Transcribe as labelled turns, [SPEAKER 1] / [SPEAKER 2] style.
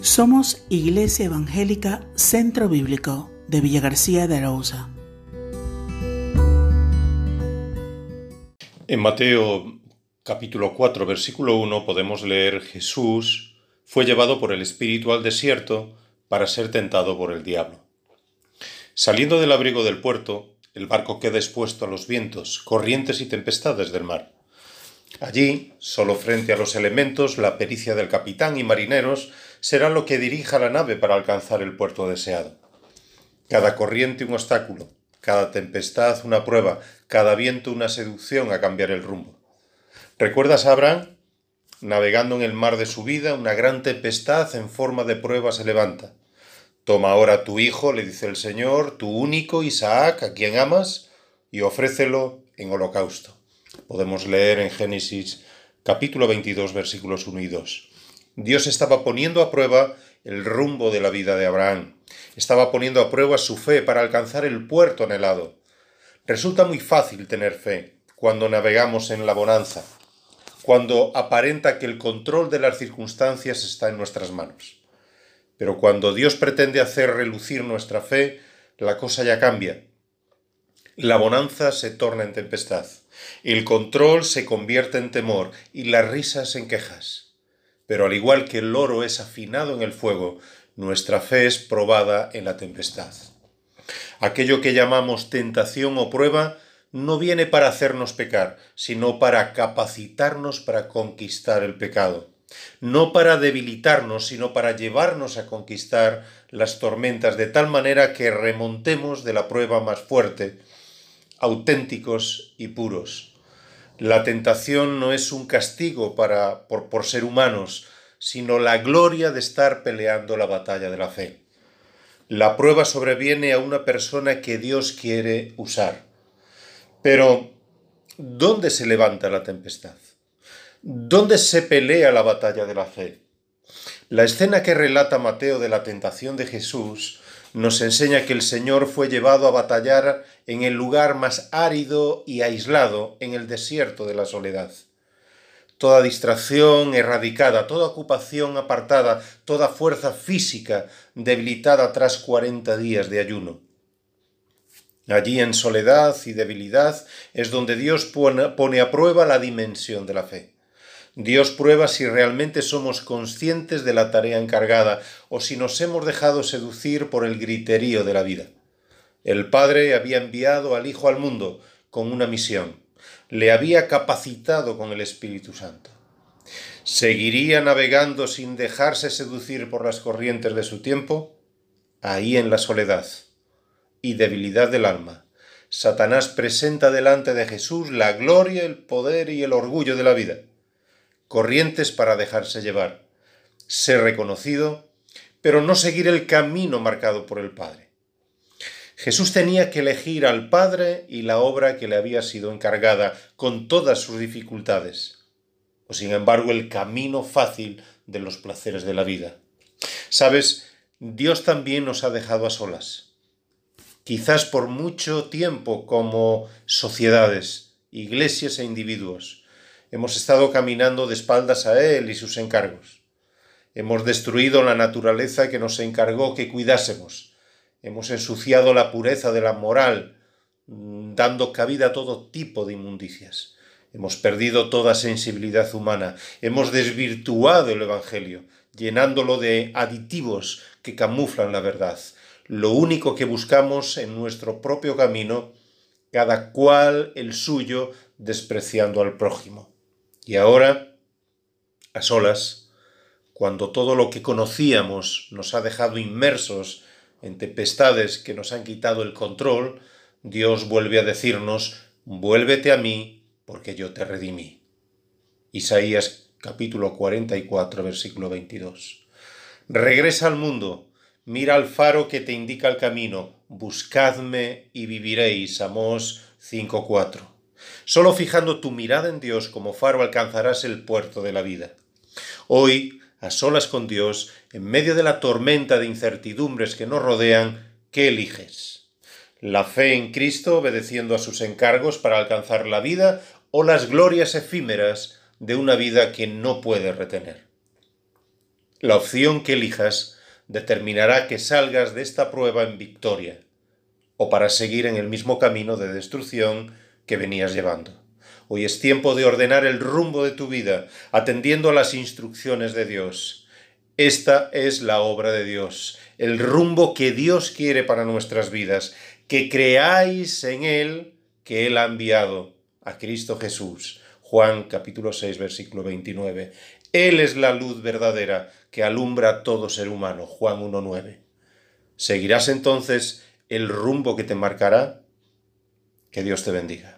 [SPEAKER 1] Somos Iglesia Evangélica Centro Bíblico de Villa García de Arauza.
[SPEAKER 2] En Mateo capítulo 4 versículo 1 podemos leer Jesús fue llevado por el Espíritu al desierto para ser tentado por el diablo. Saliendo del abrigo del puerto, el barco queda expuesto a los vientos, corrientes y tempestades del mar. Allí, solo frente a los elementos, la pericia del capitán y marineros será lo que dirija la nave para alcanzar el puerto deseado. Cada corriente un obstáculo, cada tempestad una prueba, cada viento una seducción a cambiar el rumbo. ¿Recuerdas a Abraham? Navegando en el mar de su vida, una gran tempestad en forma de prueba se levanta. Toma ahora tu hijo, le dice el Señor, tu único Isaac, a quien amas, y ofrécelo en holocausto. Podemos leer en Génesis capítulo 22 versículos 1 y 2. Dios estaba poniendo a prueba el rumbo de la vida de Abraham. Estaba poniendo a prueba su fe para alcanzar el puerto anhelado. Resulta muy fácil tener fe cuando navegamos en la bonanza, cuando aparenta que el control de las circunstancias está en nuestras manos. Pero cuando Dios pretende hacer relucir nuestra fe, la cosa ya cambia. La bonanza se torna en tempestad, el control se convierte en temor y las risas en quejas. Pero al igual que el oro es afinado en el fuego, nuestra fe es probada en la tempestad. Aquello que llamamos tentación o prueba no viene para hacernos pecar, sino para capacitarnos para conquistar el pecado. No para debilitarnos, sino para llevarnos a conquistar las tormentas de tal manera que remontemos de la prueba más fuerte auténticos y puros. La tentación no es un castigo para, por, por ser humanos, sino la gloria de estar peleando la batalla de la fe. La prueba sobreviene a una persona que Dios quiere usar. Pero, ¿dónde se levanta la tempestad? ¿Dónde se pelea la batalla de la fe? La escena que relata Mateo de la tentación de Jesús nos enseña que el Señor fue llevado a batallar en el lugar más árido y aislado, en el desierto de la soledad. Toda distracción erradicada, toda ocupación apartada, toda fuerza física debilitada tras cuarenta días de ayuno. Allí en soledad y debilidad es donde Dios pone a prueba la dimensión de la fe. Dios prueba si realmente somos conscientes de la tarea encargada o si nos hemos dejado seducir por el griterío de la vida. El Padre había enviado al Hijo al mundo con una misión, le había capacitado con el Espíritu Santo. ¿Seguiría navegando sin dejarse seducir por las corrientes de su tiempo? Ahí en la soledad y debilidad del alma, Satanás presenta delante de Jesús la gloria, el poder y el orgullo de la vida corrientes para dejarse llevar, ser reconocido, pero no seguir el camino marcado por el Padre. Jesús tenía que elegir al Padre y la obra que le había sido encargada, con todas sus dificultades, o sin embargo el camino fácil de los placeres de la vida. Sabes, Dios también nos ha dejado a solas, quizás por mucho tiempo como sociedades, iglesias e individuos, hemos estado caminando de espaldas a Él y sus encargos. Hemos destruido la naturaleza que nos encargó que cuidásemos. Hemos ensuciado la pureza de la moral, mm, dando cabida a todo tipo de inmundicias. Hemos perdido toda sensibilidad humana. Hemos desvirtuado el Evangelio, llenándolo de aditivos que camuflan la verdad. Lo único que buscamos en nuestro propio camino, cada cual el suyo, despreciando al prójimo. Y ahora, a solas, cuando todo lo que conocíamos nos ha dejado inmersos en tempestades que nos han quitado el control, Dios vuelve a decirnos, vuélvete a mí, porque yo te redimí. Isaías capítulo 44, versículo 22. Regresa al mundo, mira al faro que te indica el camino, buscadme y viviréis. Amós 5.4. Solo fijando tu mirada en Dios como faro alcanzarás el puerto de la vida. Hoy, a solas con Dios, en medio de la tormenta de incertidumbres que nos rodean, ¿qué eliges? ¿La fe en Cristo obedeciendo a sus encargos para alcanzar la vida o las glorias efímeras de una vida que no puede retener? La opción que elijas determinará que salgas de esta prueba en victoria o para seguir en el mismo camino de destrucción que venías llevando. Hoy es tiempo de ordenar el rumbo de tu vida, atendiendo a las instrucciones de Dios. Esta es la obra de Dios, el rumbo que Dios quiere para nuestras vidas, que creáis en Él que Él ha enviado a Cristo Jesús. Juan capítulo 6 versículo 29. Él es la luz verdadera que alumbra a todo ser humano. Juan 1.9. ¿Seguirás entonces el rumbo que te marcará? Que Dios te bendiga.